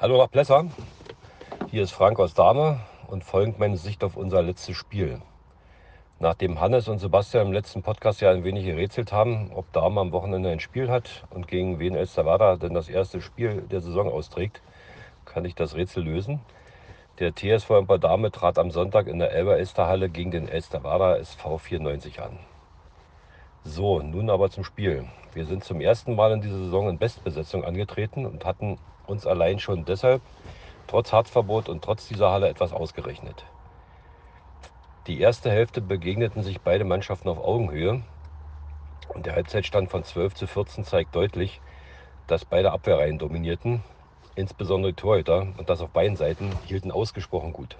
Hallo nach Plesser. Hier ist Frank aus Dahme und folgend meine Sicht auf unser letztes Spiel. Nachdem Hannes und Sebastian im letzten Podcast ja ein wenig gerätselt haben, ob Dahme am Wochenende ein Spiel hat und gegen wen Elsterwerda denn das erste Spiel der Saison austrägt, kann ich das Rätsel lösen. Der TSV Dahme trat am Sonntag in der Elber Elsterhalle gegen den Elsterwerda SV 94 an. So, nun aber zum Spiel. Wir sind zum ersten Mal in dieser Saison in Bestbesetzung angetreten und hatten uns allein schon deshalb, trotz Harzverbot und trotz dieser Halle, etwas ausgerechnet. Die erste Hälfte begegneten sich beide Mannschaften auf Augenhöhe und der Halbzeitstand von 12 zu 14 zeigt deutlich, dass beide Abwehrreihen dominierten, insbesondere Torhüter und das auf beiden Seiten hielten ausgesprochen gut.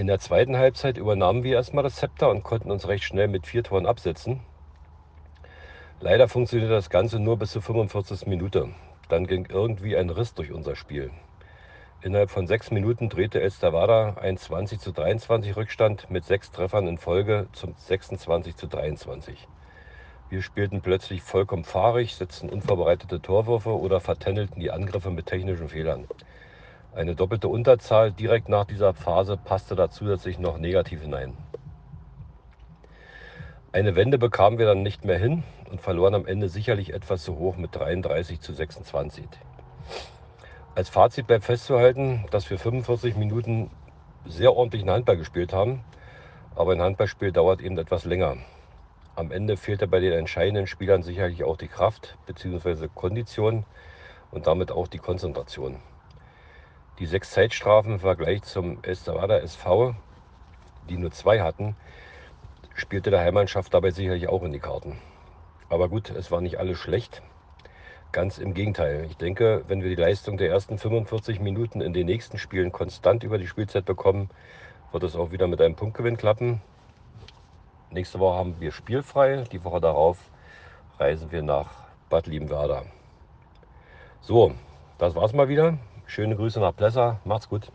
In der zweiten Halbzeit übernahmen wir erstmal das Zepter und konnten uns recht schnell mit vier Toren absetzen. Leider funktionierte das Ganze nur bis zur 45. Minute. Dann ging irgendwie ein Riss durch unser Spiel. Innerhalb von sechs Minuten drehte Elsterwada ein 20 zu 23 Rückstand mit sechs Treffern in Folge zum 26 zu 23. Wir spielten plötzlich vollkommen fahrig, setzten unvorbereitete Torwürfe oder vertändelten die Angriffe mit technischen Fehlern. Eine doppelte Unterzahl direkt nach dieser Phase passte da zusätzlich noch negativ hinein. Eine Wende bekamen wir dann nicht mehr hin und verloren am Ende sicherlich etwas zu hoch mit 33 zu 26. Als Fazit bleibt festzuhalten, dass wir 45 Minuten sehr ordentlichen Handball gespielt haben, aber ein Handballspiel dauert eben etwas länger. Am Ende fehlte bei den entscheidenden Spielern sicherlich auch die Kraft bzw. Kondition und damit auch die Konzentration. Die sechs Zeitstrafen im Vergleich zum Esterada SV, die nur zwei hatten, spielte der Heimmannschaft dabei sicherlich auch in die Karten. Aber gut, es war nicht alles schlecht. Ganz im Gegenteil. Ich denke, wenn wir die Leistung der ersten 45 Minuten in den nächsten Spielen konstant über die Spielzeit bekommen, wird es auch wieder mit einem Punktgewinn klappen. Nächste Woche haben wir spielfrei. Die Woche darauf reisen wir nach Bad Liebenwerda. So, das war's mal wieder. Schöne Grüße nach Plesser. Macht's gut.